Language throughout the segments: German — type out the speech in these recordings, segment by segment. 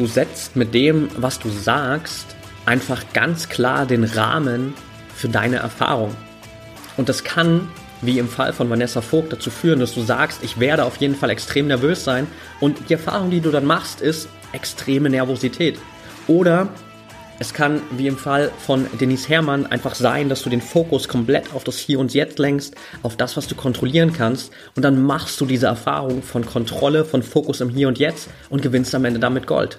du setzt mit dem, was du sagst, einfach ganz klar den Rahmen für deine Erfahrung. Und das kann, wie im Fall von Vanessa Vogt, dazu führen, dass du sagst, ich werde auf jeden Fall extrem nervös sein. Und die Erfahrung, die du dann machst, ist extreme Nervosität. Oder es kann, wie im Fall von Denise Herrmann, einfach sein, dass du den Fokus komplett auf das Hier und Jetzt lenkst, auf das, was du kontrollieren kannst. Und dann machst du diese Erfahrung von Kontrolle, von Fokus im Hier und Jetzt und gewinnst am Ende damit Gold.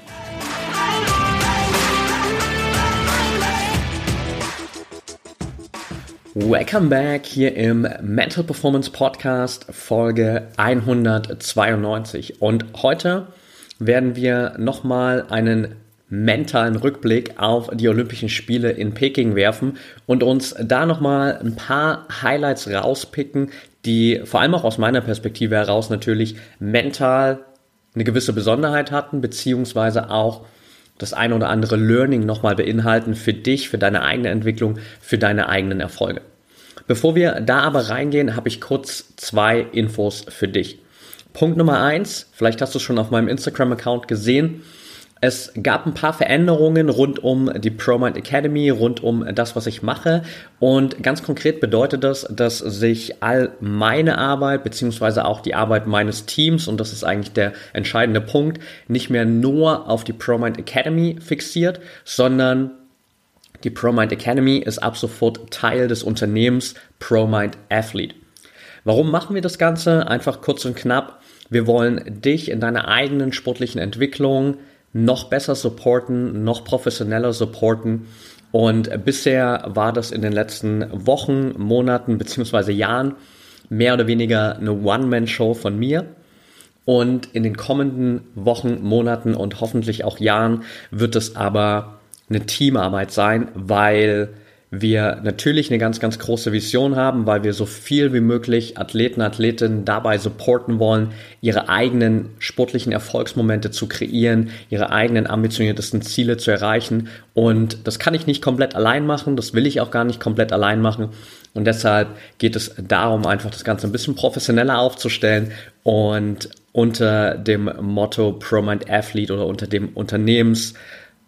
Welcome back hier im Mental Performance Podcast Folge 192 und heute werden wir nochmal einen mentalen Rückblick auf die Olympischen Spiele in Peking werfen und uns da nochmal ein paar Highlights rauspicken, die vor allem auch aus meiner Perspektive heraus natürlich mental eine gewisse Besonderheit hatten, beziehungsweise auch das eine oder andere Learning nochmal beinhalten für dich, für deine eigene Entwicklung, für deine eigenen Erfolge. Bevor wir da aber reingehen, habe ich kurz zwei Infos für dich. Punkt Nummer eins, vielleicht hast du es schon auf meinem Instagram-Account gesehen. Es gab ein paar Veränderungen rund um die ProMind Academy, rund um das, was ich mache. Und ganz konkret bedeutet das, dass sich all meine Arbeit beziehungsweise auch die Arbeit meines Teams, und das ist eigentlich der entscheidende Punkt, nicht mehr nur auf die ProMind Academy fixiert, sondern die ProMind Academy ist ab sofort Teil des Unternehmens ProMind Athlete. Warum machen wir das Ganze? Einfach kurz und knapp. Wir wollen dich in deiner eigenen sportlichen Entwicklung noch besser supporten, noch professioneller supporten. Und bisher war das in den letzten Wochen, Monaten beziehungsweise Jahren mehr oder weniger eine One-Man-Show von mir. Und in den kommenden Wochen, Monaten und hoffentlich auch Jahren wird es aber eine Teamarbeit sein, weil wir natürlich eine ganz, ganz große Vision haben, weil wir so viel wie möglich Athleten, Athletinnen dabei supporten wollen, ihre eigenen sportlichen Erfolgsmomente zu kreieren, ihre eigenen ambitioniertesten Ziele zu erreichen. Und das kann ich nicht komplett allein machen, das will ich auch gar nicht komplett allein machen. Und deshalb geht es darum, einfach das Ganze ein bisschen professioneller aufzustellen und unter dem Motto ProMind Athlete oder unter dem Unternehmens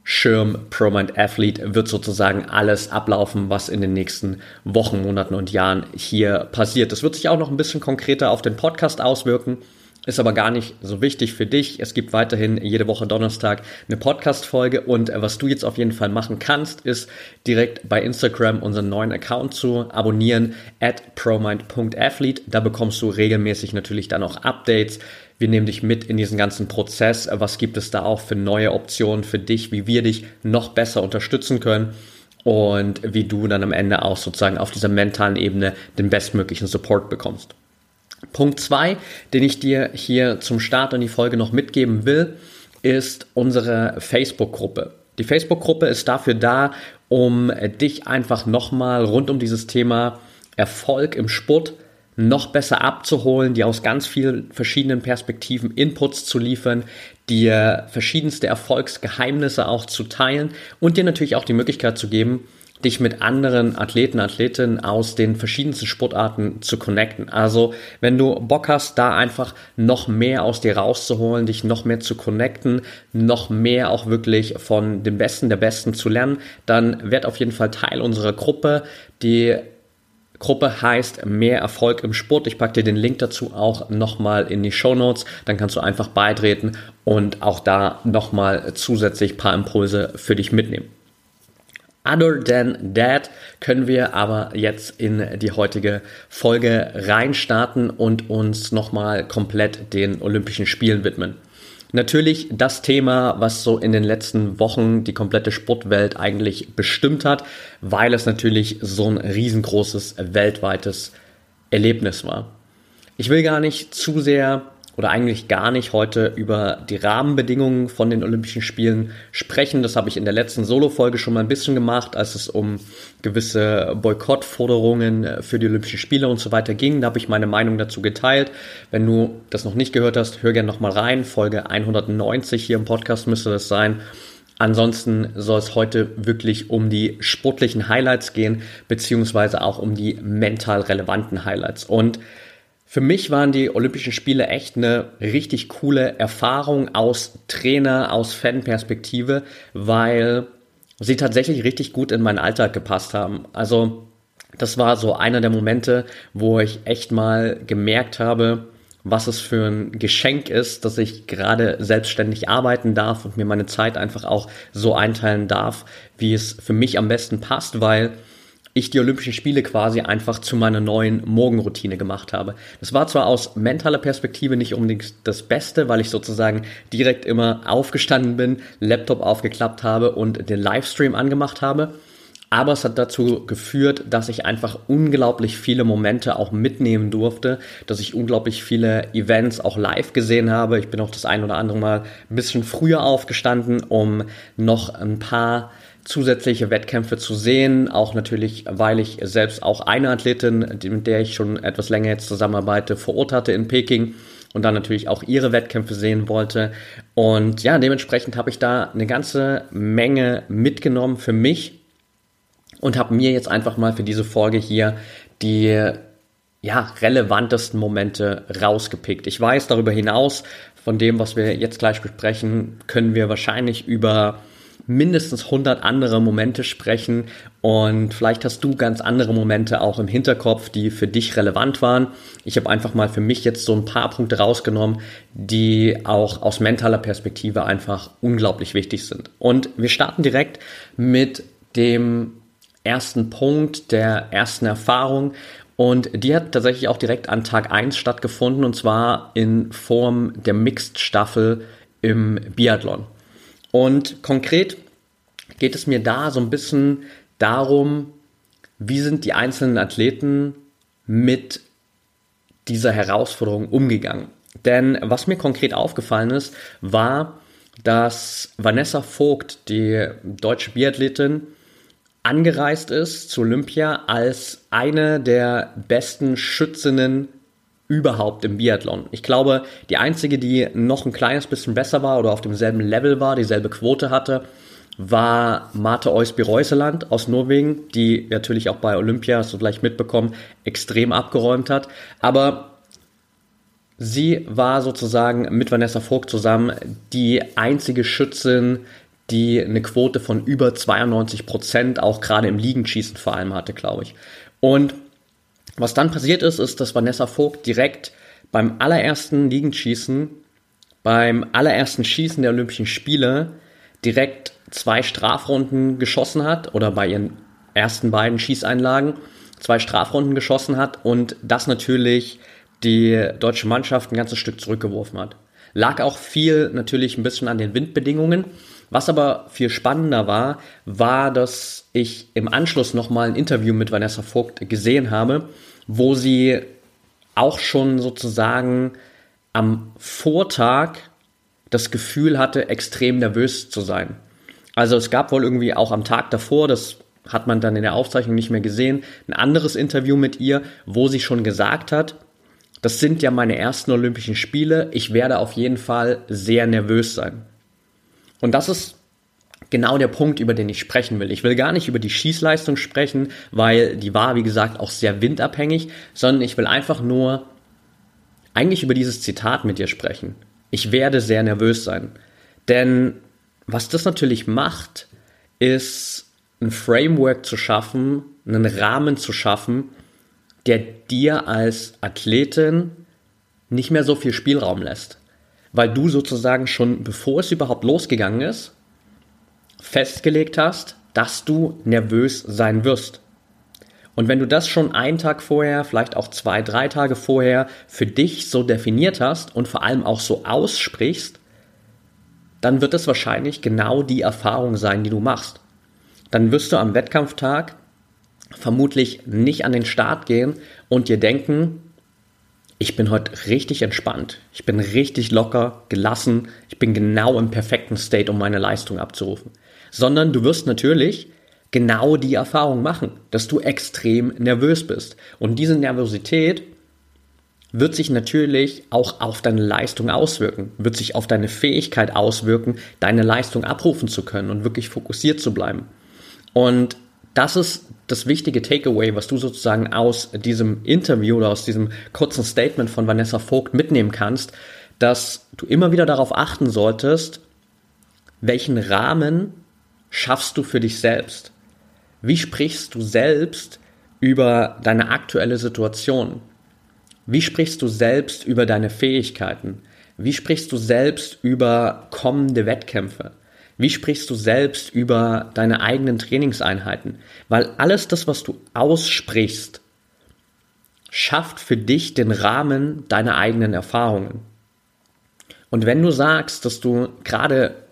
Schirm ProMind Athlete wird sozusagen alles ablaufen, was in den nächsten Wochen, Monaten und Jahren hier passiert. Das wird sich auch noch ein bisschen konkreter auf den Podcast auswirken. Ist aber gar nicht so wichtig für dich. Es gibt weiterhin jede Woche Donnerstag eine Podcast-Folge und was du jetzt auf jeden Fall machen kannst, ist direkt bei Instagram unseren neuen Account zu abonnieren at promind.athlete. Da bekommst du regelmäßig natürlich dann auch Updates wir nehmen dich mit in diesen ganzen Prozess. Was gibt es da auch für neue Optionen für dich, wie wir dich noch besser unterstützen können und wie du dann am Ende auch sozusagen auf dieser mentalen Ebene den bestmöglichen Support bekommst. Punkt zwei, den ich dir hier zum Start in die Folge noch mitgeben will, ist unsere Facebook-Gruppe. Die Facebook-Gruppe ist dafür da, um dich einfach nochmal rund um dieses Thema Erfolg im Sport noch besser abzuholen, dir aus ganz vielen verschiedenen Perspektiven Inputs zu liefern, dir verschiedenste Erfolgsgeheimnisse auch zu teilen und dir natürlich auch die Möglichkeit zu geben, dich mit anderen Athleten, Athletinnen aus den verschiedensten Sportarten zu connecten. Also, wenn du Bock hast, da einfach noch mehr aus dir rauszuholen, dich noch mehr zu connecten, noch mehr auch wirklich von den Besten der Besten zu lernen, dann werd auf jeden Fall Teil unserer Gruppe. Die Gruppe heißt Mehr Erfolg im Sport. Ich packe dir den Link dazu auch nochmal in die Show Notes. Dann kannst du einfach beitreten und auch da nochmal zusätzlich ein paar Impulse für dich mitnehmen. Other than that können wir aber jetzt in die heutige Folge reinstarten und uns nochmal komplett den Olympischen Spielen widmen. Natürlich das Thema, was so in den letzten Wochen die komplette Sportwelt eigentlich bestimmt hat, weil es natürlich so ein riesengroßes weltweites Erlebnis war. Ich will gar nicht zu sehr oder eigentlich gar nicht heute über die Rahmenbedingungen von den Olympischen Spielen sprechen. Das habe ich in der letzten Solo-Folge schon mal ein bisschen gemacht, als es um gewisse Boykottforderungen für die Olympischen Spiele und so weiter ging. Da habe ich meine Meinung dazu geteilt. Wenn du das noch nicht gehört hast, hör gerne nochmal rein. Folge 190 hier im Podcast müsste das sein. Ansonsten soll es heute wirklich um die sportlichen Highlights gehen, beziehungsweise auch um die mental relevanten Highlights. Und für mich waren die Olympischen Spiele echt eine richtig coole Erfahrung aus Trainer, aus Fanperspektive, weil sie tatsächlich richtig gut in meinen Alltag gepasst haben. Also das war so einer der Momente, wo ich echt mal gemerkt habe, was es für ein Geschenk ist, dass ich gerade selbstständig arbeiten darf und mir meine Zeit einfach auch so einteilen darf, wie es für mich am besten passt, weil ich die Olympischen Spiele quasi einfach zu meiner neuen Morgenroutine gemacht habe. Das war zwar aus mentaler Perspektive nicht unbedingt das Beste, weil ich sozusagen direkt immer aufgestanden bin, Laptop aufgeklappt habe und den Livestream angemacht habe. Aber es hat dazu geführt, dass ich einfach unglaublich viele Momente auch mitnehmen durfte, dass ich unglaublich viele Events auch live gesehen habe. Ich bin auch das ein oder andere Mal ein bisschen früher aufgestanden, um noch ein paar zusätzliche Wettkämpfe zu sehen. Auch natürlich, weil ich selbst auch eine Athletin, mit der ich schon etwas länger jetzt zusammenarbeite, vor Ort hatte in Peking und dann natürlich auch ihre Wettkämpfe sehen wollte. Und ja, dementsprechend habe ich da eine ganze Menge mitgenommen für mich und habe mir jetzt einfach mal für diese Folge hier die ja, relevantesten Momente rausgepickt. Ich weiß darüber hinaus, von dem, was wir jetzt gleich besprechen, können wir wahrscheinlich über mindestens 100 andere Momente sprechen und vielleicht hast du ganz andere Momente auch im Hinterkopf, die für dich relevant waren. Ich habe einfach mal für mich jetzt so ein paar Punkte rausgenommen, die auch aus mentaler Perspektive einfach unglaublich wichtig sind. Und wir starten direkt mit dem ersten Punkt der ersten Erfahrung und die hat tatsächlich auch direkt an Tag 1 stattgefunden und zwar in Form der Mixed-Staffel im Biathlon. Und konkret geht es mir da so ein bisschen darum, wie sind die einzelnen Athleten mit dieser Herausforderung umgegangen. Denn was mir konkret aufgefallen ist, war, dass Vanessa Vogt, die deutsche Biathletin, angereist ist zu Olympia als eine der besten Schützinnen überhaupt im Biathlon. Ich glaube, die einzige, die noch ein kleines bisschen besser war oder auf demselben Level war, dieselbe Quote hatte, war Marte Eusby Reuseland aus Norwegen, die natürlich auch bei Olympia, so gleich mitbekommen, extrem abgeräumt hat. Aber sie war sozusagen mit Vanessa Vogt zusammen die einzige Schützin, die eine Quote von über 92 Prozent auch gerade im Liegenschießen vor allem hatte, glaube ich. Und was dann passiert ist, ist, dass Vanessa Vogt direkt beim allerersten Liegenschießen, beim allerersten Schießen der Olympischen Spiele direkt zwei Strafrunden geschossen hat oder bei ihren ersten beiden Schießeinlagen zwei Strafrunden geschossen hat und das natürlich die deutsche Mannschaft ein ganzes Stück zurückgeworfen hat. Lag auch viel natürlich ein bisschen an den Windbedingungen. Was aber viel spannender war, war, dass ich im Anschluss nochmal ein Interview mit Vanessa Vogt gesehen habe, wo sie auch schon sozusagen am Vortag das Gefühl hatte, extrem nervös zu sein. Also es gab wohl irgendwie auch am Tag davor, das hat man dann in der Aufzeichnung nicht mehr gesehen, ein anderes Interview mit ihr, wo sie schon gesagt hat, das sind ja meine ersten Olympischen Spiele, ich werde auf jeden Fall sehr nervös sein. Und das ist genau der Punkt, über den ich sprechen will. Ich will gar nicht über die Schießleistung sprechen, weil die war, wie gesagt, auch sehr windabhängig, sondern ich will einfach nur eigentlich über dieses Zitat mit dir sprechen. Ich werde sehr nervös sein. Denn was das natürlich macht, ist ein Framework zu schaffen, einen Rahmen zu schaffen, der dir als Athletin nicht mehr so viel Spielraum lässt. Weil du sozusagen schon, bevor es überhaupt losgegangen ist, festgelegt hast, dass du nervös sein wirst. Und wenn du das schon einen Tag vorher, vielleicht auch zwei, drei Tage vorher für dich so definiert hast und vor allem auch so aussprichst, dann wird es wahrscheinlich genau die Erfahrung sein, die du machst. Dann wirst du am Wettkampftag vermutlich nicht an den Start gehen und dir denken, ich bin heute richtig entspannt, ich bin richtig locker, gelassen, ich bin genau im perfekten State, um meine Leistung abzurufen. Sondern du wirst natürlich genau die Erfahrung machen, dass du extrem nervös bist. Und diese Nervosität wird sich natürlich auch auf deine Leistung auswirken, wird sich auf deine Fähigkeit auswirken, deine Leistung abrufen zu können und wirklich fokussiert zu bleiben. Und das ist das wichtige Takeaway, was du sozusagen aus diesem Interview oder aus diesem kurzen Statement von Vanessa Vogt mitnehmen kannst, dass du immer wieder darauf achten solltest, welchen Rahmen schaffst du für dich selbst? Wie sprichst du selbst über deine aktuelle Situation? Wie sprichst du selbst über deine Fähigkeiten? Wie sprichst du selbst über kommende Wettkämpfe? Wie sprichst du selbst über deine eigenen Trainingseinheiten? Weil alles das, was du aussprichst, schafft für dich den Rahmen deiner eigenen Erfahrungen. Und wenn du sagst, dass du gerade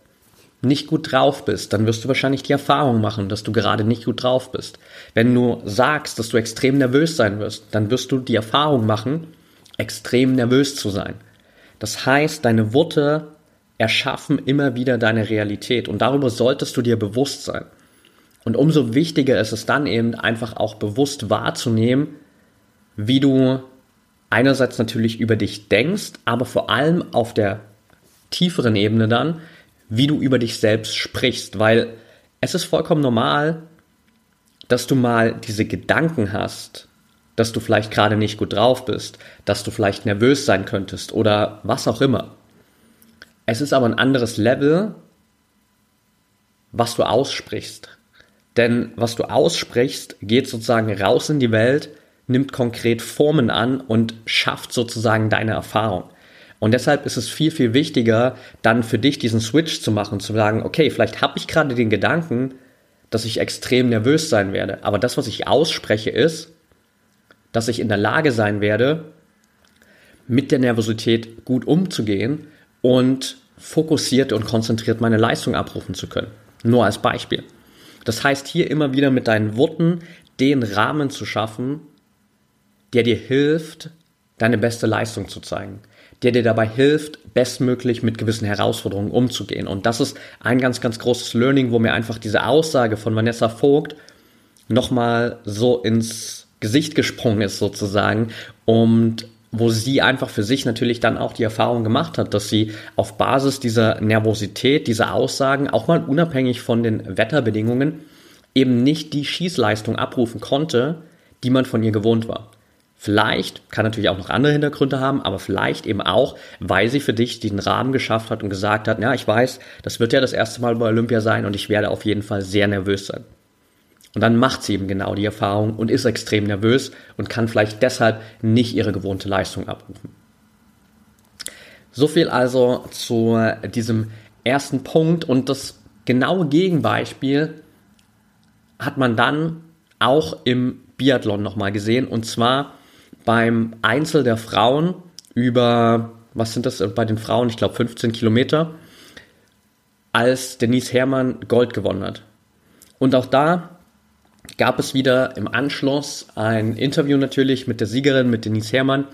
nicht gut drauf bist, dann wirst du wahrscheinlich die Erfahrung machen, dass du gerade nicht gut drauf bist. Wenn du sagst, dass du extrem nervös sein wirst, dann wirst du die Erfahrung machen, extrem nervös zu sein. Das heißt, deine Worte erschaffen immer wieder deine Realität und darüber solltest du dir bewusst sein. Und umso wichtiger ist es dann eben einfach auch bewusst wahrzunehmen, wie du einerseits natürlich über dich denkst, aber vor allem auf der tieferen Ebene dann, wie du über dich selbst sprichst, weil es ist vollkommen normal, dass du mal diese Gedanken hast, dass du vielleicht gerade nicht gut drauf bist, dass du vielleicht nervös sein könntest oder was auch immer. Es ist aber ein anderes Level, was du aussprichst. Denn was du aussprichst, geht sozusagen raus in die Welt, nimmt konkret Formen an und schafft sozusagen deine Erfahrung. Und deshalb ist es viel, viel wichtiger, dann für dich diesen Switch zu machen, zu sagen, okay, vielleicht habe ich gerade den Gedanken, dass ich extrem nervös sein werde. Aber das, was ich ausspreche, ist, dass ich in der Lage sein werde, mit der Nervosität gut umzugehen und fokussiert und konzentriert meine Leistung abrufen zu können. Nur als Beispiel. Das heißt, hier immer wieder mit deinen Worten den Rahmen zu schaffen, der dir hilft, deine beste Leistung zu zeigen, der dir dabei hilft, bestmöglich mit gewissen Herausforderungen umzugehen. Und das ist ein ganz, ganz großes Learning, wo mir einfach diese Aussage von Vanessa Vogt nochmal so ins Gesicht gesprungen ist sozusagen und wo sie einfach für sich natürlich dann auch die Erfahrung gemacht hat, dass sie auf Basis dieser Nervosität, dieser Aussagen, auch mal unabhängig von den Wetterbedingungen, eben nicht die Schießleistung abrufen konnte, die man von ihr gewohnt war. Vielleicht, kann natürlich auch noch andere Hintergründe haben, aber vielleicht eben auch, weil sie für dich diesen Rahmen geschafft hat und gesagt hat, ja, ich weiß, das wird ja das erste Mal bei Olympia sein und ich werde auf jeden Fall sehr nervös sein. Und dann macht sie eben genau die Erfahrung und ist extrem nervös und kann vielleicht deshalb nicht ihre gewohnte Leistung abrufen. So viel also zu diesem ersten Punkt und das genaue Gegenbeispiel hat man dann auch im Biathlon nochmal gesehen und zwar beim Einzel der Frauen über, was sind das bei den Frauen, ich glaube 15 Kilometer, als Denise Herrmann Gold gewonnen hat. Und auch da gab es wieder im Anschluss ein Interview natürlich mit der Siegerin, mit Denise Herrmann.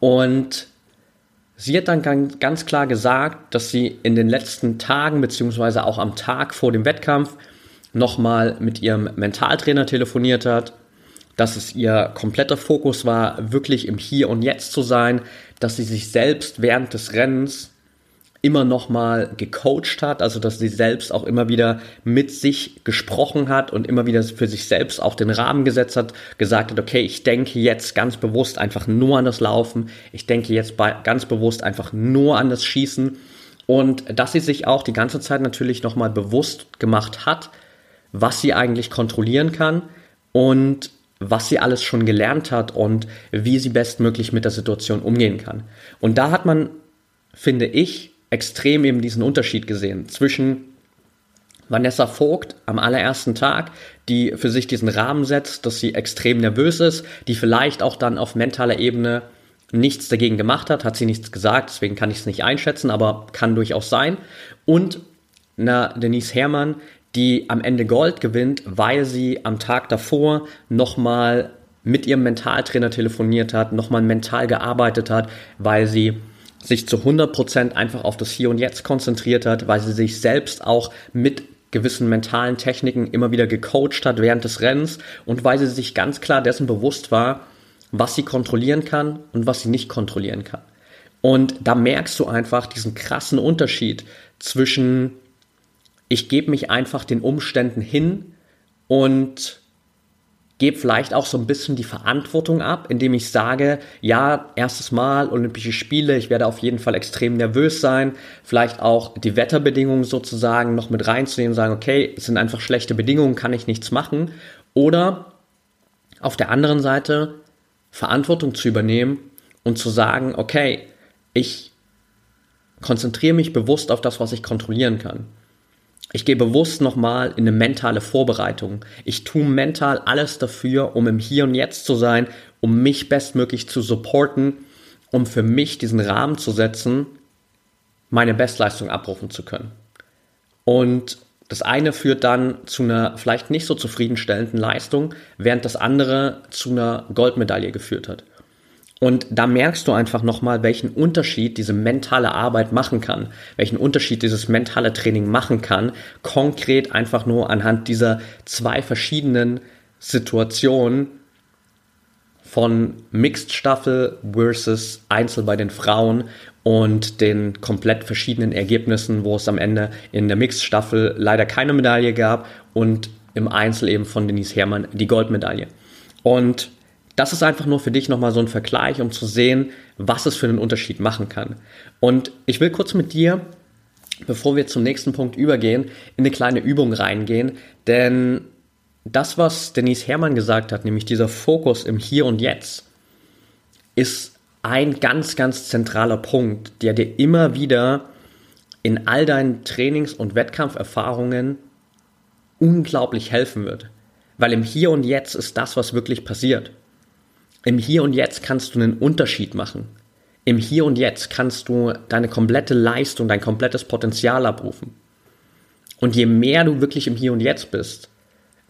Und sie hat dann ganz klar gesagt, dass sie in den letzten Tagen, beziehungsweise auch am Tag vor dem Wettkampf, nochmal mit ihrem Mentaltrainer telefoniert hat, dass es ihr kompletter Fokus war, wirklich im Hier und Jetzt zu sein, dass sie sich selbst während des Rennens immer noch mal gecoacht hat, also dass sie selbst auch immer wieder mit sich gesprochen hat und immer wieder für sich selbst auch den Rahmen gesetzt hat, gesagt hat, okay, ich denke jetzt ganz bewusst einfach nur an das Laufen, ich denke jetzt ganz bewusst einfach nur an das Schießen. Und dass sie sich auch die ganze Zeit natürlich noch mal bewusst gemacht hat, was sie eigentlich kontrollieren kann und was sie alles schon gelernt hat und wie sie bestmöglich mit der Situation umgehen kann. Und da hat man, finde ich, extrem eben diesen Unterschied gesehen zwischen Vanessa Vogt am allerersten Tag, die für sich diesen Rahmen setzt, dass sie extrem nervös ist, die vielleicht auch dann auf mentaler Ebene nichts dagegen gemacht hat, hat sie nichts gesagt, deswegen kann ich es nicht einschätzen, aber kann durchaus sein. Und na, Denise Herrmann, die am Ende Gold gewinnt, weil sie am Tag davor nochmal mit ihrem Mentaltrainer telefoniert hat, nochmal mental gearbeitet hat, weil sie sich zu 100% einfach auf das Hier und Jetzt konzentriert hat, weil sie sich selbst auch mit gewissen mentalen Techniken immer wieder gecoacht hat während des Rennens und weil sie sich ganz klar dessen bewusst war, was sie kontrollieren kann und was sie nicht kontrollieren kann. Und da merkst du einfach diesen krassen Unterschied zwischen ich gebe mich einfach den Umständen hin und gebe vielleicht auch so ein bisschen die Verantwortung ab, indem ich sage, ja, erstes Mal Olympische Spiele, ich werde auf jeden Fall extrem nervös sein, vielleicht auch die Wetterbedingungen sozusagen noch mit reinzunehmen, sagen, okay, es sind einfach schlechte Bedingungen, kann ich nichts machen. Oder auf der anderen Seite Verantwortung zu übernehmen und zu sagen, okay, ich konzentriere mich bewusst auf das, was ich kontrollieren kann. Ich gehe bewusst nochmal in eine mentale Vorbereitung. Ich tue mental alles dafür, um im Hier und Jetzt zu sein, um mich bestmöglich zu supporten, um für mich diesen Rahmen zu setzen, meine Bestleistung abrufen zu können. Und das eine führt dann zu einer vielleicht nicht so zufriedenstellenden Leistung, während das andere zu einer Goldmedaille geführt hat. Und da merkst du einfach nochmal, welchen Unterschied diese mentale Arbeit machen kann, welchen Unterschied dieses mentale Training machen kann, konkret einfach nur anhand dieser zwei verschiedenen Situationen von Mixed Staffel versus Einzel bei den Frauen und den komplett verschiedenen Ergebnissen, wo es am Ende in der Mixed Staffel leider keine Medaille gab und im Einzel eben von Denise Herrmann die Goldmedaille. Und das ist einfach nur für dich nochmal so ein Vergleich, um zu sehen, was es für einen Unterschied machen kann. Und ich will kurz mit dir, bevor wir zum nächsten Punkt übergehen, in eine kleine Übung reingehen, denn das, was Denise Herrmann gesagt hat, nämlich dieser Fokus im Hier und Jetzt, ist ein ganz, ganz zentraler Punkt, der dir immer wieder in all deinen Trainings- und Wettkampferfahrungen unglaublich helfen wird. Weil im Hier und Jetzt ist das, was wirklich passiert. Im Hier und Jetzt kannst du einen Unterschied machen. Im Hier und Jetzt kannst du deine komplette Leistung, dein komplettes Potenzial abrufen. Und je mehr du wirklich im Hier und Jetzt bist,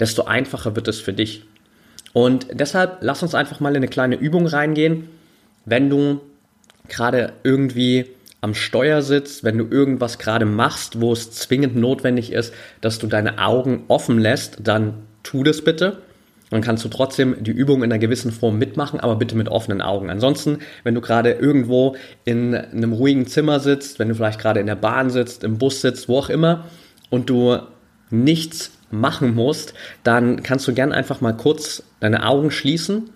desto einfacher wird es für dich. Und deshalb lass uns einfach mal in eine kleine Übung reingehen. Wenn du gerade irgendwie am Steuer sitzt, wenn du irgendwas gerade machst, wo es zwingend notwendig ist, dass du deine Augen offen lässt, dann tu das bitte. Dann kannst du trotzdem die Übung in einer gewissen Form mitmachen, aber bitte mit offenen Augen. Ansonsten, wenn du gerade irgendwo in einem ruhigen Zimmer sitzt, wenn du vielleicht gerade in der Bahn sitzt, im Bus sitzt, wo auch immer, und du nichts machen musst, dann kannst du gern einfach mal kurz deine Augen schließen,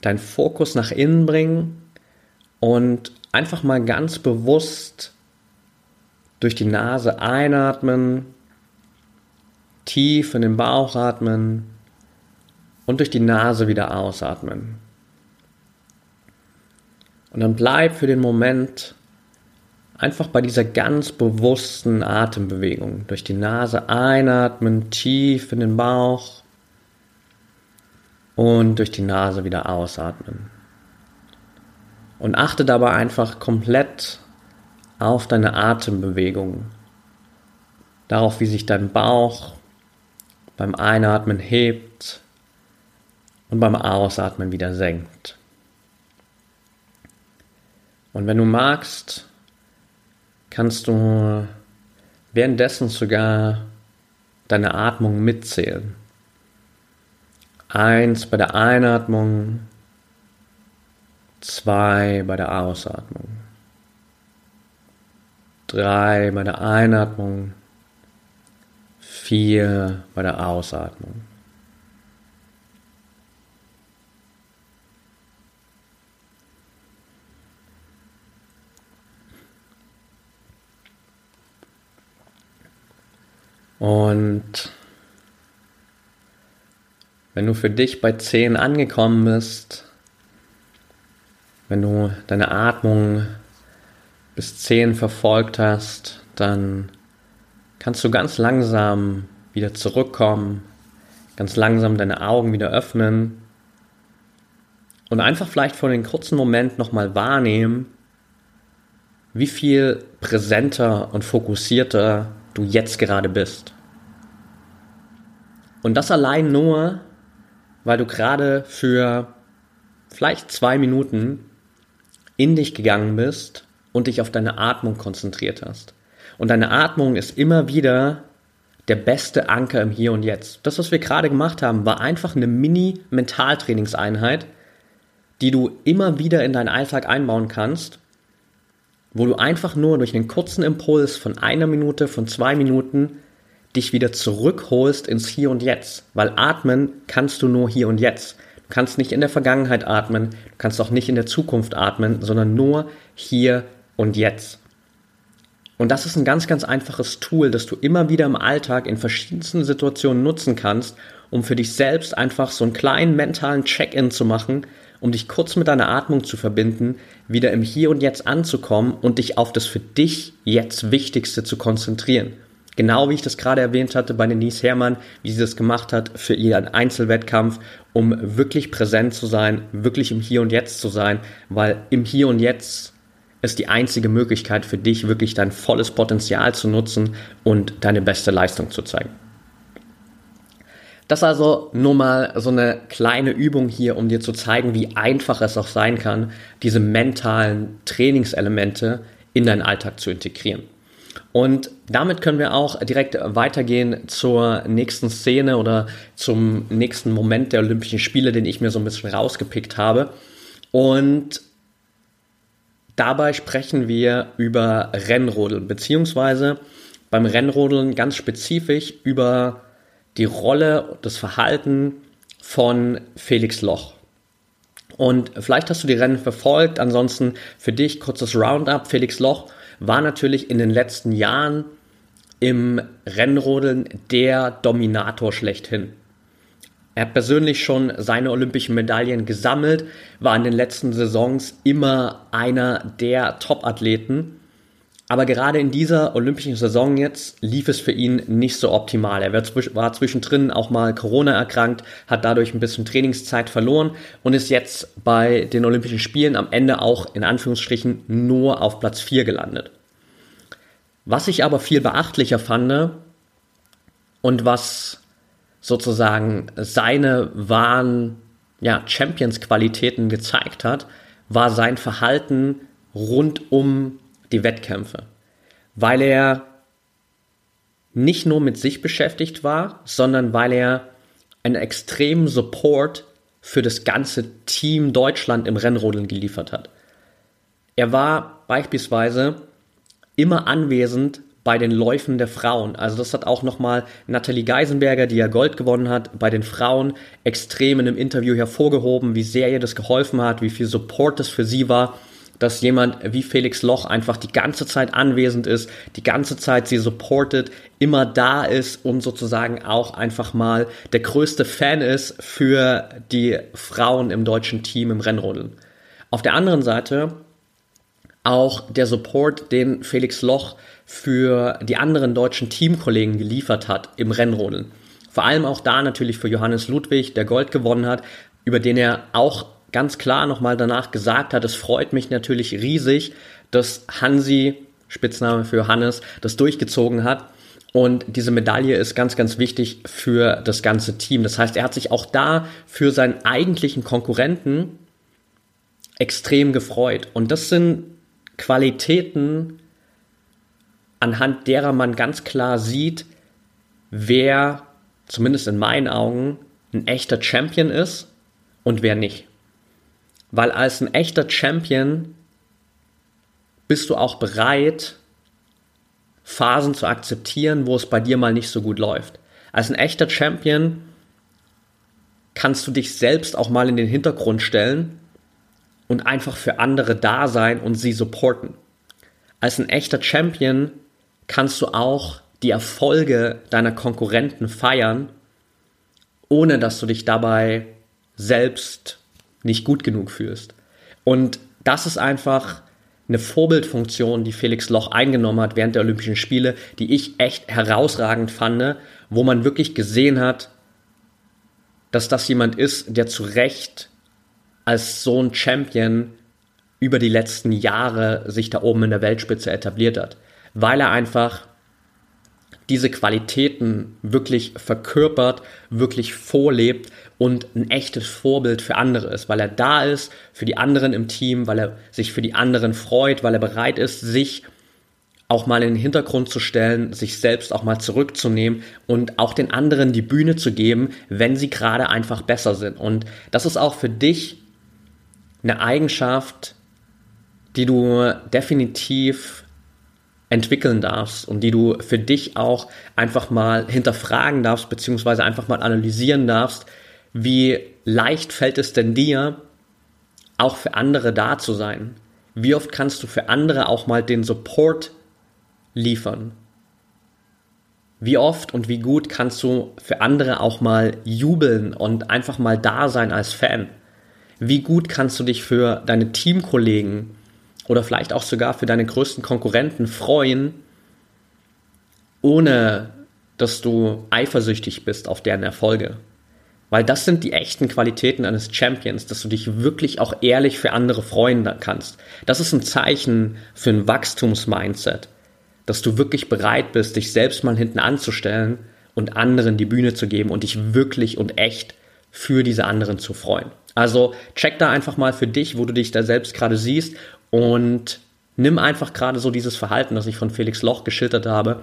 deinen Fokus nach innen bringen und einfach mal ganz bewusst durch die Nase einatmen Tief in den Bauch atmen und durch die Nase wieder ausatmen. Und dann bleib für den Moment einfach bei dieser ganz bewussten Atembewegung. Durch die Nase einatmen, tief in den Bauch und durch die Nase wieder ausatmen. Und achte dabei einfach komplett auf deine Atembewegung. Darauf, wie sich dein Bauch beim Einatmen hebt und beim Ausatmen wieder senkt. Und wenn du magst, kannst du währenddessen sogar deine Atmung mitzählen. Eins bei der Einatmung, zwei bei der Ausatmung, drei bei der Einatmung, vier bei der Ausatmung. Und wenn du für dich bei 10 angekommen bist, wenn du deine Atmung bis 10 verfolgt hast, dann kannst du ganz langsam wieder zurückkommen, ganz langsam deine Augen wieder öffnen und einfach vielleicht vor den kurzen Moment nochmal wahrnehmen, wie viel präsenter und fokussierter du jetzt gerade bist. Und das allein nur, weil du gerade für vielleicht zwei Minuten in dich gegangen bist und dich auf deine Atmung konzentriert hast. Und deine Atmung ist immer wieder der beste Anker im Hier und Jetzt. Das, was wir gerade gemacht haben, war einfach eine Mini-Mentaltrainingseinheit, die du immer wieder in deinen Alltag einbauen kannst, wo du einfach nur durch einen kurzen Impuls von einer Minute, von zwei Minuten dich wieder zurückholst ins Hier und Jetzt. Weil atmen kannst du nur hier und jetzt. Du kannst nicht in der Vergangenheit atmen, du kannst auch nicht in der Zukunft atmen, sondern nur hier und jetzt. Und das ist ein ganz, ganz einfaches Tool, das du immer wieder im Alltag in verschiedensten Situationen nutzen kannst, um für dich selbst einfach so einen kleinen mentalen Check-in zu machen, um dich kurz mit deiner Atmung zu verbinden, wieder im Hier und Jetzt anzukommen und dich auf das für dich jetzt Wichtigste zu konzentrieren. Genau wie ich das gerade erwähnt hatte bei Denise Herrmann, wie sie das gemacht hat für ihren Einzelwettkampf, um wirklich präsent zu sein, wirklich im Hier und Jetzt zu sein, weil im Hier und Jetzt ist die einzige Möglichkeit für dich, wirklich dein volles Potenzial zu nutzen und deine beste Leistung zu zeigen. Das also nur mal so eine kleine Übung hier, um dir zu zeigen, wie einfach es auch sein kann, diese mentalen Trainingselemente in deinen Alltag zu integrieren. Und damit können wir auch direkt weitergehen zur nächsten Szene oder zum nächsten Moment der Olympischen Spiele, den ich mir so ein bisschen rausgepickt habe. Und Dabei sprechen wir über Rennrodeln, beziehungsweise beim Rennrodeln ganz spezifisch über die Rolle, das Verhalten von Felix Loch. Und vielleicht hast du die Rennen verfolgt, ansonsten für dich kurzes Roundup. Felix Loch war natürlich in den letzten Jahren im Rennrodeln der Dominator schlechthin. Er hat persönlich schon seine olympischen Medaillen gesammelt, war in den letzten Saisons immer einer der Top-Athleten. Aber gerade in dieser olympischen Saison jetzt lief es für ihn nicht so optimal. Er war zwischendrin auch mal Corona erkrankt, hat dadurch ein bisschen Trainingszeit verloren und ist jetzt bei den Olympischen Spielen am Ende auch in Anführungsstrichen nur auf Platz 4 gelandet. Was ich aber viel beachtlicher fand und was sozusagen seine wahren ja, Champions-Qualitäten gezeigt hat, war sein Verhalten rund um die Wettkämpfe. Weil er nicht nur mit sich beschäftigt war, sondern weil er einen extremen Support für das ganze Team Deutschland im Rennrodeln geliefert hat. Er war beispielsweise immer anwesend bei den Läufen der Frauen. Also das hat auch nochmal Nathalie Geisenberger, die ja Gold gewonnen hat, bei den Frauen extrem in einem Interview hervorgehoben, wie sehr ihr das geholfen hat, wie viel Support das für sie war, dass jemand wie Felix Loch einfach die ganze Zeit anwesend ist, die ganze Zeit sie supportet, immer da ist und sozusagen auch einfach mal der größte Fan ist für die Frauen im deutschen Team im Rennrodeln. Auf der anderen Seite auch der Support, den Felix Loch für die anderen deutschen Teamkollegen geliefert hat im Rennrodeln. Vor allem auch da natürlich für Johannes Ludwig, der Gold gewonnen hat, über den er auch ganz klar nochmal danach gesagt hat, es freut mich natürlich riesig, dass Hansi, Spitzname für Hannes, das durchgezogen hat. Und diese Medaille ist ganz, ganz wichtig für das ganze Team. Das heißt, er hat sich auch da für seinen eigentlichen Konkurrenten extrem gefreut. Und das sind Qualitäten, anhand derer man ganz klar sieht, wer, zumindest in meinen Augen, ein echter Champion ist und wer nicht. Weil als ein echter Champion bist du auch bereit, Phasen zu akzeptieren, wo es bei dir mal nicht so gut läuft. Als ein echter Champion kannst du dich selbst auch mal in den Hintergrund stellen und einfach für andere da sein und sie supporten. Als ein echter Champion kannst du auch die Erfolge deiner Konkurrenten feiern, ohne dass du dich dabei selbst nicht gut genug fühlst. Und das ist einfach eine Vorbildfunktion, die Felix Loch eingenommen hat während der Olympischen Spiele, die ich echt herausragend fand, wo man wirklich gesehen hat, dass das jemand ist, der zu Recht als so ein Champion über die letzten Jahre sich da oben in der Weltspitze etabliert hat weil er einfach diese Qualitäten wirklich verkörpert, wirklich vorlebt und ein echtes Vorbild für andere ist, weil er da ist für die anderen im Team, weil er sich für die anderen freut, weil er bereit ist, sich auch mal in den Hintergrund zu stellen, sich selbst auch mal zurückzunehmen und auch den anderen die Bühne zu geben, wenn sie gerade einfach besser sind. Und das ist auch für dich eine Eigenschaft, die du definitiv entwickeln darfst und die du für dich auch einfach mal hinterfragen darfst, beziehungsweise einfach mal analysieren darfst, wie leicht fällt es denn dir, auch für andere da zu sein? Wie oft kannst du für andere auch mal den Support liefern? Wie oft und wie gut kannst du für andere auch mal jubeln und einfach mal da sein als Fan? Wie gut kannst du dich für deine Teamkollegen oder vielleicht auch sogar für deine größten Konkurrenten freuen, ohne dass du eifersüchtig bist auf deren Erfolge? Weil das sind die echten Qualitäten eines Champions, dass du dich wirklich auch ehrlich für andere freuen kannst. Das ist ein Zeichen für ein Wachstumsmindset dass du wirklich bereit bist, dich selbst mal hinten anzustellen und anderen die Bühne zu geben und dich wirklich und echt für diese anderen zu freuen. Also check da einfach mal für dich, wo du dich da selbst gerade siehst und nimm einfach gerade so dieses Verhalten, das ich von Felix Loch geschildert habe,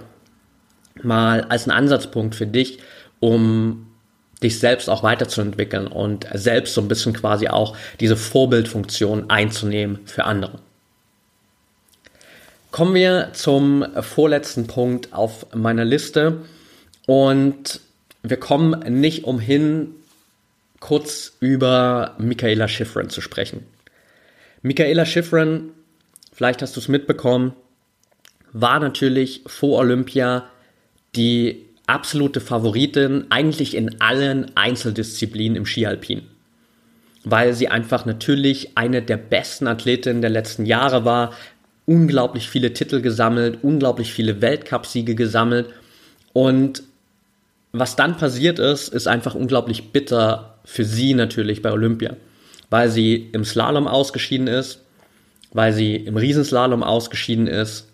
mal als einen Ansatzpunkt für dich, um dich selbst auch weiterzuentwickeln und selbst so ein bisschen quasi auch diese Vorbildfunktion einzunehmen für andere. Kommen wir zum vorletzten Punkt auf meiner Liste und wir kommen nicht umhin, kurz über Michaela Schifrin zu sprechen. Michaela Schifrin, vielleicht hast du es mitbekommen, war natürlich vor Olympia die absolute Favoritin eigentlich in allen Einzeldisziplinen im Skialpin. Weil sie einfach natürlich eine der besten Athletinnen der letzten Jahre war, unglaublich viele Titel gesammelt, unglaublich viele Weltcupsiege gesammelt. Und was dann passiert ist, ist einfach unglaublich bitter für sie natürlich bei Olympia, weil sie im Slalom ausgeschieden ist, weil sie im Riesenslalom ausgeschieden ist,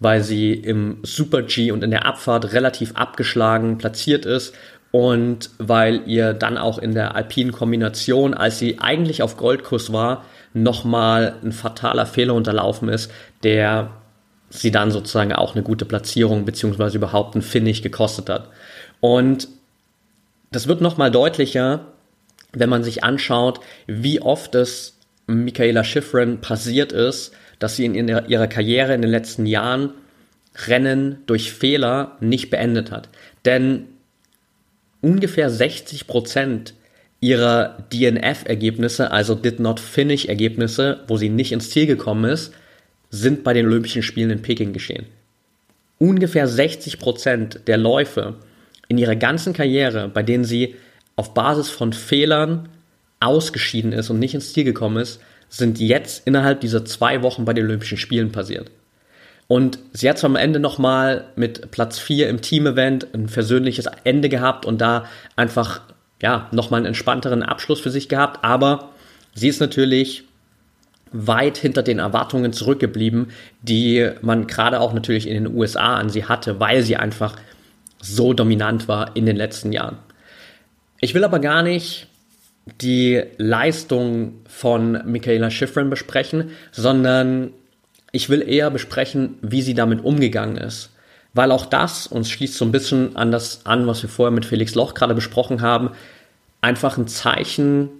weil sie im Super G und in der Abfahrt relativ abgeschlagen platziert ist und weil ihr dann auch in der alpinen Kombination, als sie eigentlich auf Goldkurs war, nochmal ein fataler Fehler unterlaufen ist, der sie dann sozusagen auch eine gute Platzierung beziehungsweise überhaupt ein Finish gekostet hat. Und das wird nochmal deutlicher, wenn man sich anschaut, wie oft es Michaela Schifrin passiert ist, dass sie in ihrer Karriere in den letzten Jahren Rennen durch Fehler nicht beendet hat. Denn ungefähr 60 Prozent ihrer DNF-Ergebnisse, also Did Not Finish-Ergebnisse, wo sie nicht ins Ziel gekommen ist, sind bei den Olympischen Spielen in Peking geschehen. Ungefähr 60 Prozent der Läufe in ihrer ganzen Karriere, bei denen sie auf Basis von Fehlern ausgeschieden ist und nicht ins Ziel gekommen ist, sind jetzt innerhalb dieser zwei Wochen bei den Olympischen Spielen passiert. Und sie hat zwar am Ende nochmal mit Platz 4 im Team-Event ein versöhnliches Ende gehabt und da einfach ja, nochmal einen entspannteren Abschluss für sich gehabt, aber sie ist natürlich weit hinter den Erwartungen zurückgeblieben, die man gerade auch natürlich in den USA an sie hatte, weil sie einfach so dominant war in den letzten Jahren. Ich will aber gar nicht die Leistung von Michaela Schifrin besprechen, sondern ich will eher besprechen, wie sie damit umgegangen ist weil auch das uns schließt so ein bisschen an das an, was wir vorher mit Felix Loch gerade besprochen haben, einfach ein Zeichen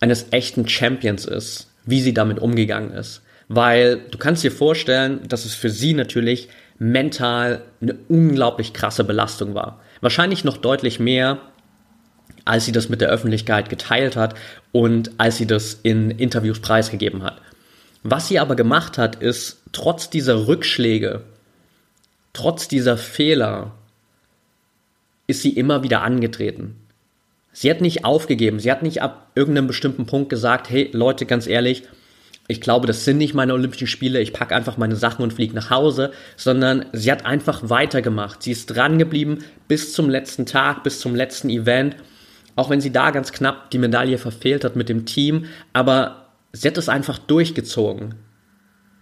eines echten Champions ist, wie sie damit umgegangen ist. Weil du kannst dir vorstellen, dass es für sie natürlich mental eine unglaublich krasse Belastung war. Wahrscheinlich noch deutlich mehr, als sie das mit der Öffentlichkeit geteilt hat und als sie das in Interviews preisgegeben hat. Was sie aber gemacht hat, ist trotz dieser Rückschläge, trotz dieser Fehler ist sie immer wieder angetreten. Sie hat nicht aufgegeben, sie hat nicht ab irgendeinem bestimmten Punkt gesagt, hey Leute, ganz ehrlich, ich glaube, das sind nicht meine Olympischen Spiele, ich packe einfach meine Sachen und fliege nach Hause, sondern sie hat einfach weitergemacht. Sie ist dran geblieben bis zum letzten Tag, bis zum letzten Event, auch wenn sie da ganz knapp die Medaille verfehlt hat mit dem Team, aber sie hat es einfach durchgezogen.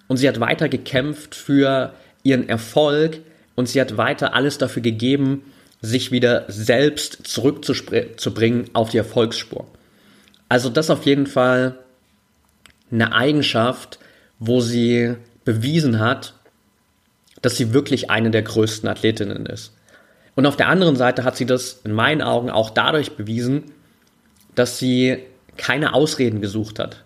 Und sie hat weiter gekämpft für ihren Erfolg, und sie hat weiter alles dafür gegeben, sich wieder selbst zurückzubringen auf die Erfolgsspur. Also das auf jeden Fall eine Eigenschaft, wo sie bewiesen hat, dass sie wirklich eine der größten Athletinnen ist. Und auf der anderen Seite hat sie das in meinen Augen auch dadurch bewiesen, dass sie keine Ausreden gesucht hat.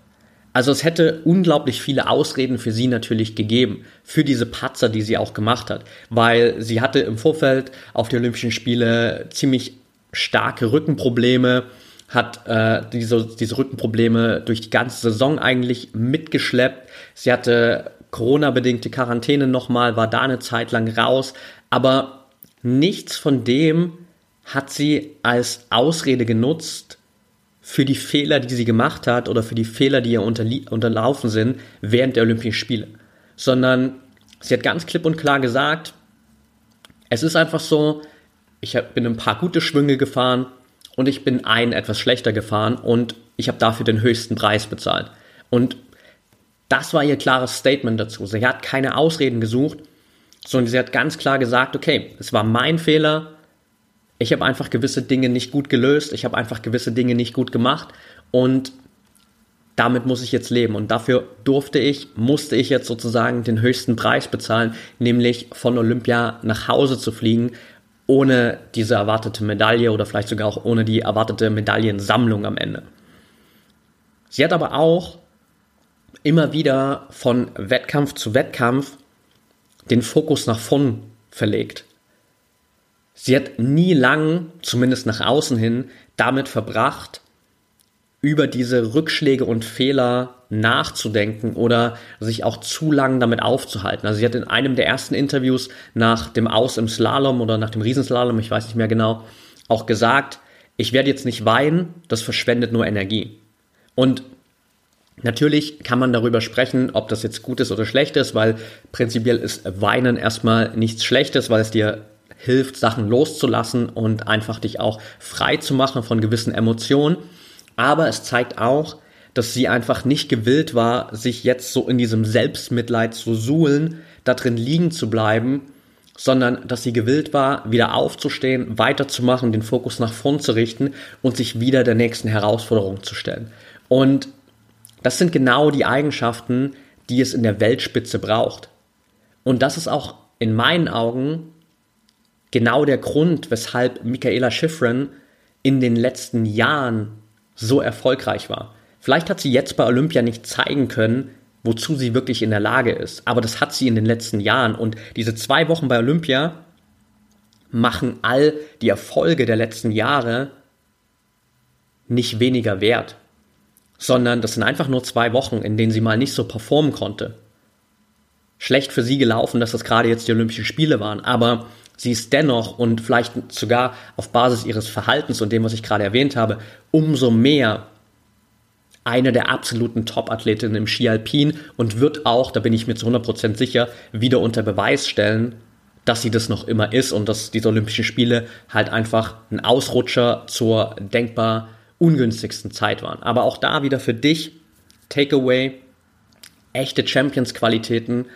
Also es hätte unglaublich viele Ausreden für sie natürlich gegeben, für diese Patzer, die sie auch gemacht hat, weil sie hatte im Vorfeld auf die Olympischen Spiele ziemlich starke Rückenprobleme, hat äh, diese, diese Rückenprobleme durch die ganze Saison eigentlich mitgeschleppt. Sie hatte Corona-bedingte Quarantäne nochmal, war da eine Zeit lang raus, aber nichts von dem hat sie als Ausrede genutzt für die Fehler, die sie gemacht hat oder für die Fehler, die ihr unterlaufen sind während der Olympischen Spiele, sondern sie hat ganz klipp und klar gesagt, es ist einfach so, ich bin ein paar gute Schwünge gefahren und ich bin einen etwas schlechter gefahren und ich habe dafür den höchsten Preis bezahlt. Und das war ihr klares Statement dazu. Sie hat keine Ausreden gesucht, sondern sie hat ganz klar gesagt, okay, es war mein Fehler. Ich habe einfach gewisse Dinge nicht gut gelöst. Ich habe einfach gewisse Dinge nicht gut gemacht. Und damit muss ich jetzt leben. Und dafür durfte ich, musste ich jetzt sozusagen den höchsten Preis bezahlen, nämlich von Olympia nach Hause zu fliegen, ohne diese erwartete Medaille oder vielleicht sogar auch ohne die erwartete Medaillensammlung am Ende. Sie hat aber auch immer wieder von Wettkampf zu Wettkampf den Fokus nach vorn verlegt. Sie hat nie lang, zumindest nach außen hin, damit verbracht, über diese Rückschläge und Fehler nachzudenken oder sich auch zu lang damit aufzuhalten. Also sie hat in einem der ersten Interviews nach dem Aus im Slalom oder nach dem Riesenslalom, ich weiß nicht mehr genau, auch gesagt, ich werde jetzt nicht weinen, das verschwendet nur Energie. Und Natürlich kann man darüber sprechen, ob das jetzt gut ist oder schlecht ist, weil prinzipiell ist Weinen erstmal nichts Schlechtes, weil es dir hilft, Sachen loszulassen und einfach dich auch frei zu machen von gewissen Emotionen. Aber es zeigt auch, dass sie einfach nicht gewillt war, sich jetzt so in diesem Selbstmitleid zu suhlen, da drin liegen zu bleiben, sondern dass sie gewillt war, wieder aufzustehen, weiterzumachen, den Fokus nach vorn zu richten und sich wieder der nächsten Herausforderung zu stellen. Und das sind genau die Eigenschaften, die es in der Weltspitze braucht. Und das ist auch in meinen Augen genau der Grund, weshalb Michaela Schifrin in den letzten Jahren so erfolgreich war. Vielleicht hat sie jetzt bei Olympia nicht zeigen können, wozu sie wirklich in der Lage ist, aber das hat sie in den letzten Jahren. Und diese zwei Wochen bei Olympia machen all die Erfolge der letzten Jahre nicht weniger wert sondern das sind einfach nur zwei Wochen, in denen sie mal nicht so performen konnte. Schlecht für sie gelaufen, dass das gerade jetzt die Olympischen Spiele waren, aber sie ist dennoch und vielleicht sogar auf Basis ihres Verhaltens und dem, was ich gerade erwähnt habe, umso mehr eine der absoluten Top-Athletinnen im Ski Alpin und wird auch, da bin ich mir zu 100% sicher, wieder unter Beweis stellen, dass sie das noch immer ist und dass diese Olympischen Spiele halt einfach ein Ausrutscher zur denkbar ungünstigsten Zeit waren. Aber auch da wieder für dich, Takeaway, echte Champions-Qualitäten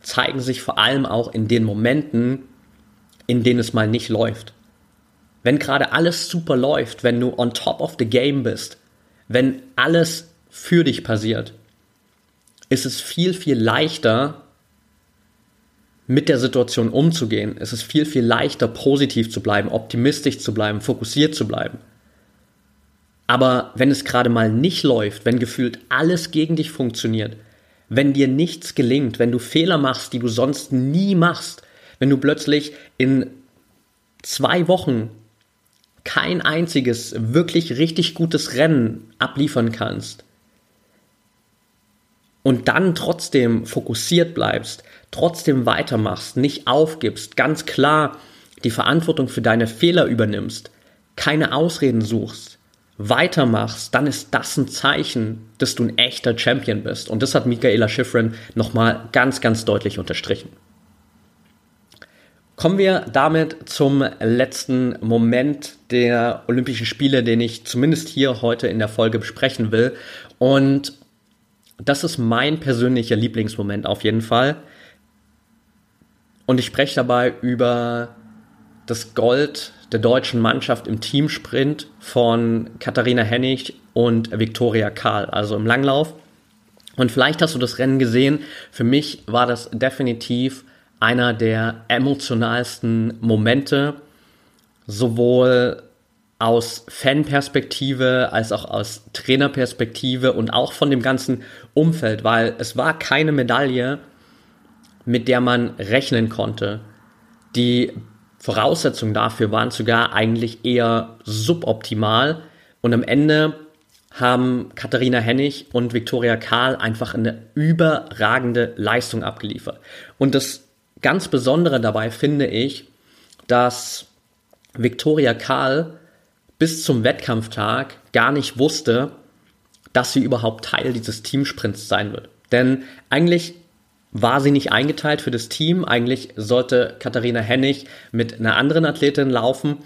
zeigen sich vor allem auch in den Momenten, in denen es mal nicht läuft. Wenn gerade alles super läuft, wenn du on top of the game bist, wenn alles für dich passiert, ist es viel, viel leichter, mit der Situation umzugehen. Es ist viel, viel leichter, positiv zu bleiben, optimistisch zu bleiben, fokussiert zu bleiben. Aber wenn es gerade mal nicht läuft, wenn gefühlt alles gegen dich funktioniert, wenn dir nichts gelingt, wenn du Fehler machst, die du sonst nie machst, wenn du plötzlich in zwei Wochen kein einziges wirklich richtig gutes Rennen abliefern kannst und dann trotzdem fokussiert bleibst, trotzdem weitermachst, nicht aufgibst, ganz klar die Verantwortung für deine Fehler übernimmst, keine Ausreden suchst, weitermachst, dann ist das ein Zeichen, dass du ein echter Champion bist. Und das hat Michaela Schifrin nochmal ganz, ganz deutlich unterstrichen. Kommen wir damit zum letzten Moment der Olympischen Spiele, den ich zumindest hier heute in der Folge besprechen will. Und das ist mein persönlicher Lieblingsmoment auf jeden Fall. Und ich spreche dabei über das Gold der deutschen Mannschaft im Teamsprint von Katharina Hennig und Viktoria Karl, also im Langlauf. Und vielleicht hast du das Rennen gesehen. Für mich war das definitiv einer der emotionalsten Momente, sowohl aus Fanperspektive als auch aus Trainerperspektive und auch von dem ganzen Umfeld, weil es war keine Medaille, mit der man rechnen konnte. Die Voraussetzungen dafür waren sogar eigentlich eher suboptimal und am Ende haben Katharina Hennig und Viktoria Karl einfach eine überragende Leistung abgeliefert. Und das ganz Besondere dabei finde ich, dass Viktoria Karl bis zum Wettkampftag gar nicht wusste, dass sie überhaupt Teil dieses Teamsprints sein wird. Denn eigentlich war sie nicht eingeteilt für das Team. Eigentlich sollte Katharina Hennig mit einer anderen Athletin laufen.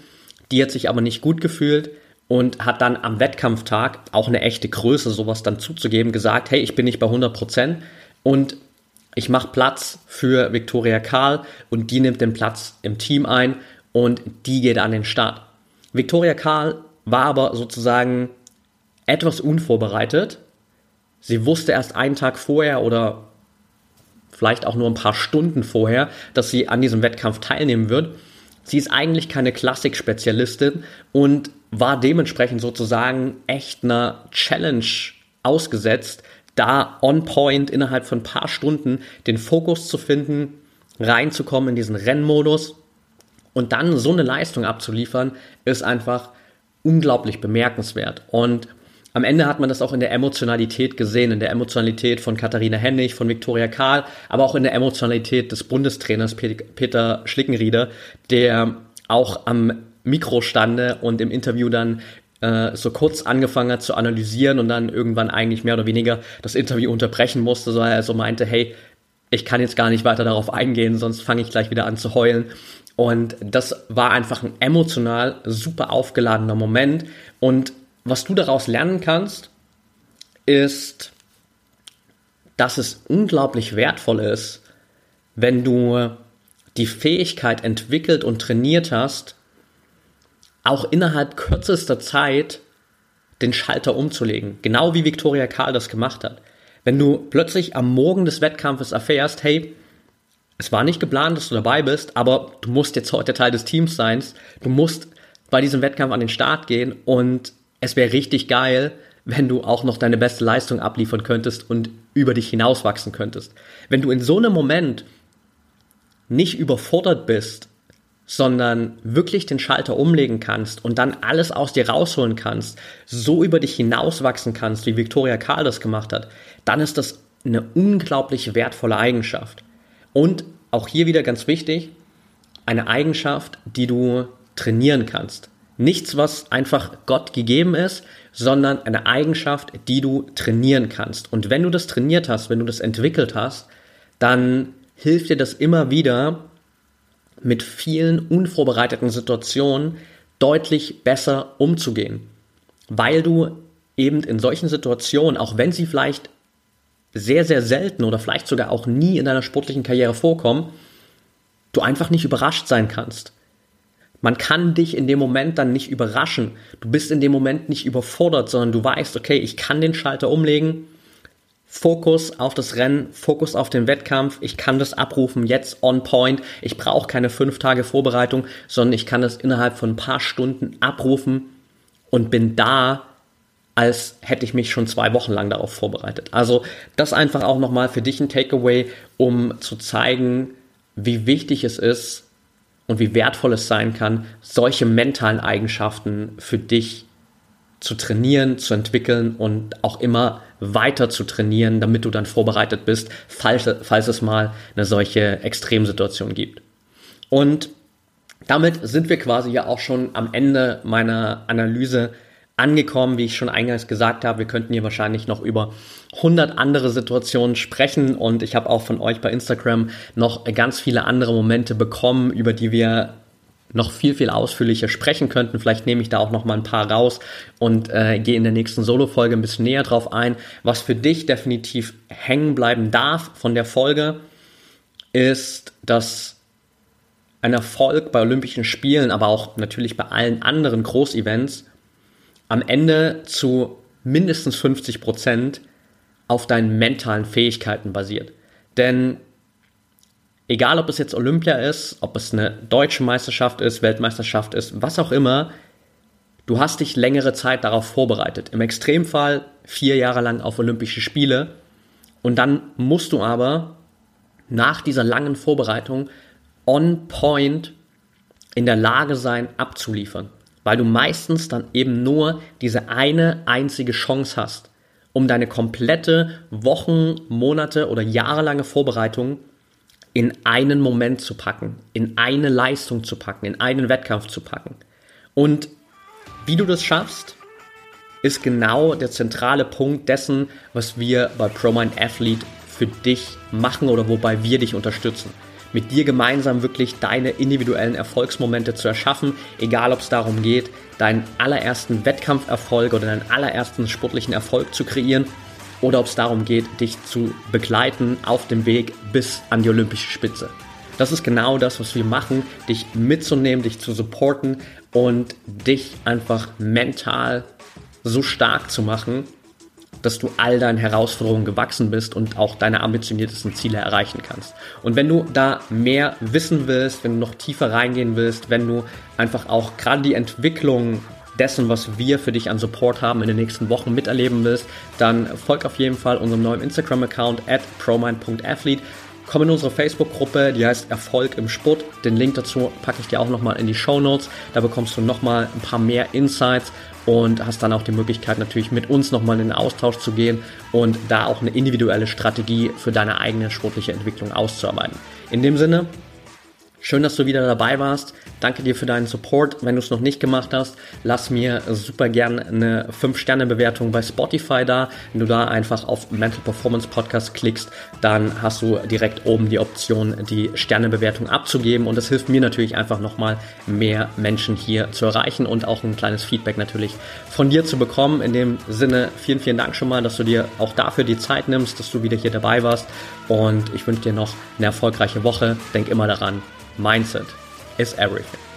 Die hat sich aber nicht gut gefühlt und hat dann am Wettkampftag auch eine echte Größe, sowas dann zuzugeben, gesagt, hey, ich bin nicht bei 100 Prozent und ich mache Platz für Viktoria Karl und die nimmt den Platz im Team ein und die geht an den Start. Viktoria Karl war aber sozusagen etwas unvorbereitet. Sie wusste erst einen Tag vorher oder vielleicht auch nur ein paar Stunden vorher, dass sie an diesem Wettkampf teilnehmen wird. Sie ist eigentlich keine Klassik-Spezialistin und war dementsprechend sozusagen echt einer Challenge ausgesetzt, da on point innerhalb von ein paar Stunden den Fokus zu finden, reinzukommen in diesen Rennmodus und dann so eine Leistung abzuliefern, ist einfach unglaublich bemerkenswert. Und am Ende hat man das auch in der Emotionalität gesehen, in der Emotionalität von Katharina Hennig, von Viktoria Karl, aber auch in der Emotionalität des Bundestrainers Peter Schlickenrieder, der auch am Mikro stande und im Interview dann äh, so kurz angefangen hat zu analysieren und dann irgendwann eigentlich mehr oder weniger das Interview unterbrechen musste, so er so meinte, hey, ich kann jetzt gar nicht weiter darauf eingehen, sonst fange ich gleich wieder an zu heulen. Und das war einfach ein emotional super aufgeladener Moment. Und was du daraus lernen kannst, ist, dass es unglaublich wertvoll ist, wenn du die Fähigkeit entwickelt und trainiert hast, auch innerhalb kürzester Zeit den Schalter umzulegen. Genau wie Viktoria Karl das gemacht hat. Wenn du plötzlich am Morgen des Wettkampfes erfährst, hey, es war nicht geplant, dass du dabei bist, aber du musst jetzt heute Teil des Teams sein. Du musst bei diesem Wettkampf an den Start gehen und es wäre richtig geil, wenn du auch noch deine beste Leistung abliefern könntest und über dich hinauswachsen könntest. Wenn du in so einem Moment nicht überfordert bist, sondern wirklich den Schalter umlegen kannst und dann alles aus dir rausholen kannst, so über dich hinauswachsen kannst, wie Victoria Karl das gemacht hat, dann ist das eine unglaublich wertvolle Eigenschaft. Und auch hier wieder ganz wichtig, eine Eigenschaft, die du trainieren kannst. Nichts, was einfach Gott gegeben ist, sondern eine Eigenschaft, die du trainieren kannst. Und wenn du das trainiert hast, wenn du das entwickelt hast, dann hilft dir das immer wieder, mit vielen unvorbereiteten Situationen deutlich besser umzugehen. Weil du eben in solchen Situationen, auch wenn sie vielleicht sehr, sehr selten oder vielleicht sogar auch nie in deiner sportlichen Karriere vorkommen, du einfach nicht überrascht sein kannst. Man kann dich in dem Moment dann nicht überraschen. Du bist in dem Moment nicht überfordert, sondern du weißt, okay, ich kann den Schalter umlegen. Fokus auf das Rennen, Fokus auf den Wettkampf. Ich kann das abrufen jetzt on point. Ich brauche keine fünf Tage Vorbereitung, sondern ich kann das innerhalb von ein paar Stunden abrufen und bin da als hätte ich mich schon zwei Wochen lang darauf vorbereitet. Also das einfach auch nochmal für dich ein Takeaway, um zu zeigen, wie wichtig es ist und wie wertvoll es sein kann, solche mentalen Eigenschaften für dich zu trainieren, zu entwickeln und auch immer weiter zu trainieren, damit du dann vorbereitet bist, falls, falls es mal eine solche Extremsituation gibt. Und damit sind wir quasi ja auch schon am Ende meiner Analyse angekommen, wie ich schon eingangs gesagt habe. Wir könnten hier wahrscheinlich noch über 100 andere Situationen sprechen und ich habe auch von euch bei Instagram noch ganz viele andere Momente bekommen, über die wir noch viel, viel ausführlicher sprechen könnten. Vielleicht nehme ich da auch noch mal ein paar raus und äh, gehe in der nächsten Solo-Folge ein bisschen näher drauf ein. Was für dich definitiv hängen bleiben darf von der Folge, ist, dass ein Erfolg bei Olympischen Spielen, aber auch natürlich bei allen anderen Großevents am Ende zu mindestens 50 Prozent auf deinen mentalen Fähigkeiten basiert. Denn egal, ob es jetzt Olympia ist, ob es eine deutsche Meisterschaft ist, Weltmeisterschaft ist, was auch immer, du hast dich längere Zeit darauf vorbereitet. Im Extremfall vier Jahre lang auf Olympische Spiele. Und dann musst du aber nach dieser langen Vorbereitung on point in der Lage sein, abzuliefern. Weil du meistens dann eben nur diese eine einzige Chance hast, um deine komplette Wochen, Monate oder jahrelange Vorbereitung in einen Moment zu packen, in eine Leistung zu packen, in einen Wettkampf zu packen. Und wie du das schaffst, ist genau der zentrale Punkt dessen, was wir bei ProMind Athlete für dich machen oder wobei wir dich unterstützen. Mit dir gemeinsam wirklich deine individuellen Erfolgsmomente zu erschaffen, egal ob es darum geht, deinen allerersten Wettkampferfolg oder deinen allerersten sportlichen Erfolg zu kreieren oder ob es darum geht, dich zu begleiten auf dem Weg bis an die olympische Spitze. Das ist genau das, was wir machen, dich mitzunehmen, dich zu supporten und dich einfach mental so stark zu machen, dass du all deinen Herausforderungen gewachsen bist und auch deine ambitioniertesten Ziele erreichen kannst. Und wenn du da mehr wissen willst, wenn du noch tiefer reingehen willst, wenn du einfach auch gerade die Entwicklung dessen, was wir für dich an Support haben in den nächsten Wochen miterleben willst, dann folg auf jeden Fall unserem neuen Instagram-Account at promind.athlete. Komm in unsere Facebook-Gruppe, die heißt Erfolg im Sport. Den Link dazu packe ich dir auch nochmal in die Show Notes. Da bekommst du nochmal ein paar mehr Insights und hast dann auch die Möglichkeit natürlich mit uns nochmal in den Austausch zu gehen und da auch eine individuelle Strategie für deine eigene sportliche Entwicklung auszuarbeiten. In dem Sinne, Schön, dass du wieder dabei warst. Danke dir für deinen Support. Wenn du es noch nicht gemacht hast, lass mir super gern eine 5-Sterne-Bewertung bei Spotify da. Wenn du da einfach auf Mental Performance Podcast klickst, dann hast du direkt oben die Option, die Sternebewertung abzugeben. Und das hilft mir natürlich einfach nochmal mehr Menschen hier zu erreichen und auch ein kleines Feedback natürlich von dir zu bekommen. In dem Sinne, vielen, vielen Dank schon mal, dass du dir auch dafür die Zeit nimmst, dass du wieder hier dabei warst. Und ich wünsche dir noch eine erfolgreiche Woche. Denk immer daran, mindset is everything.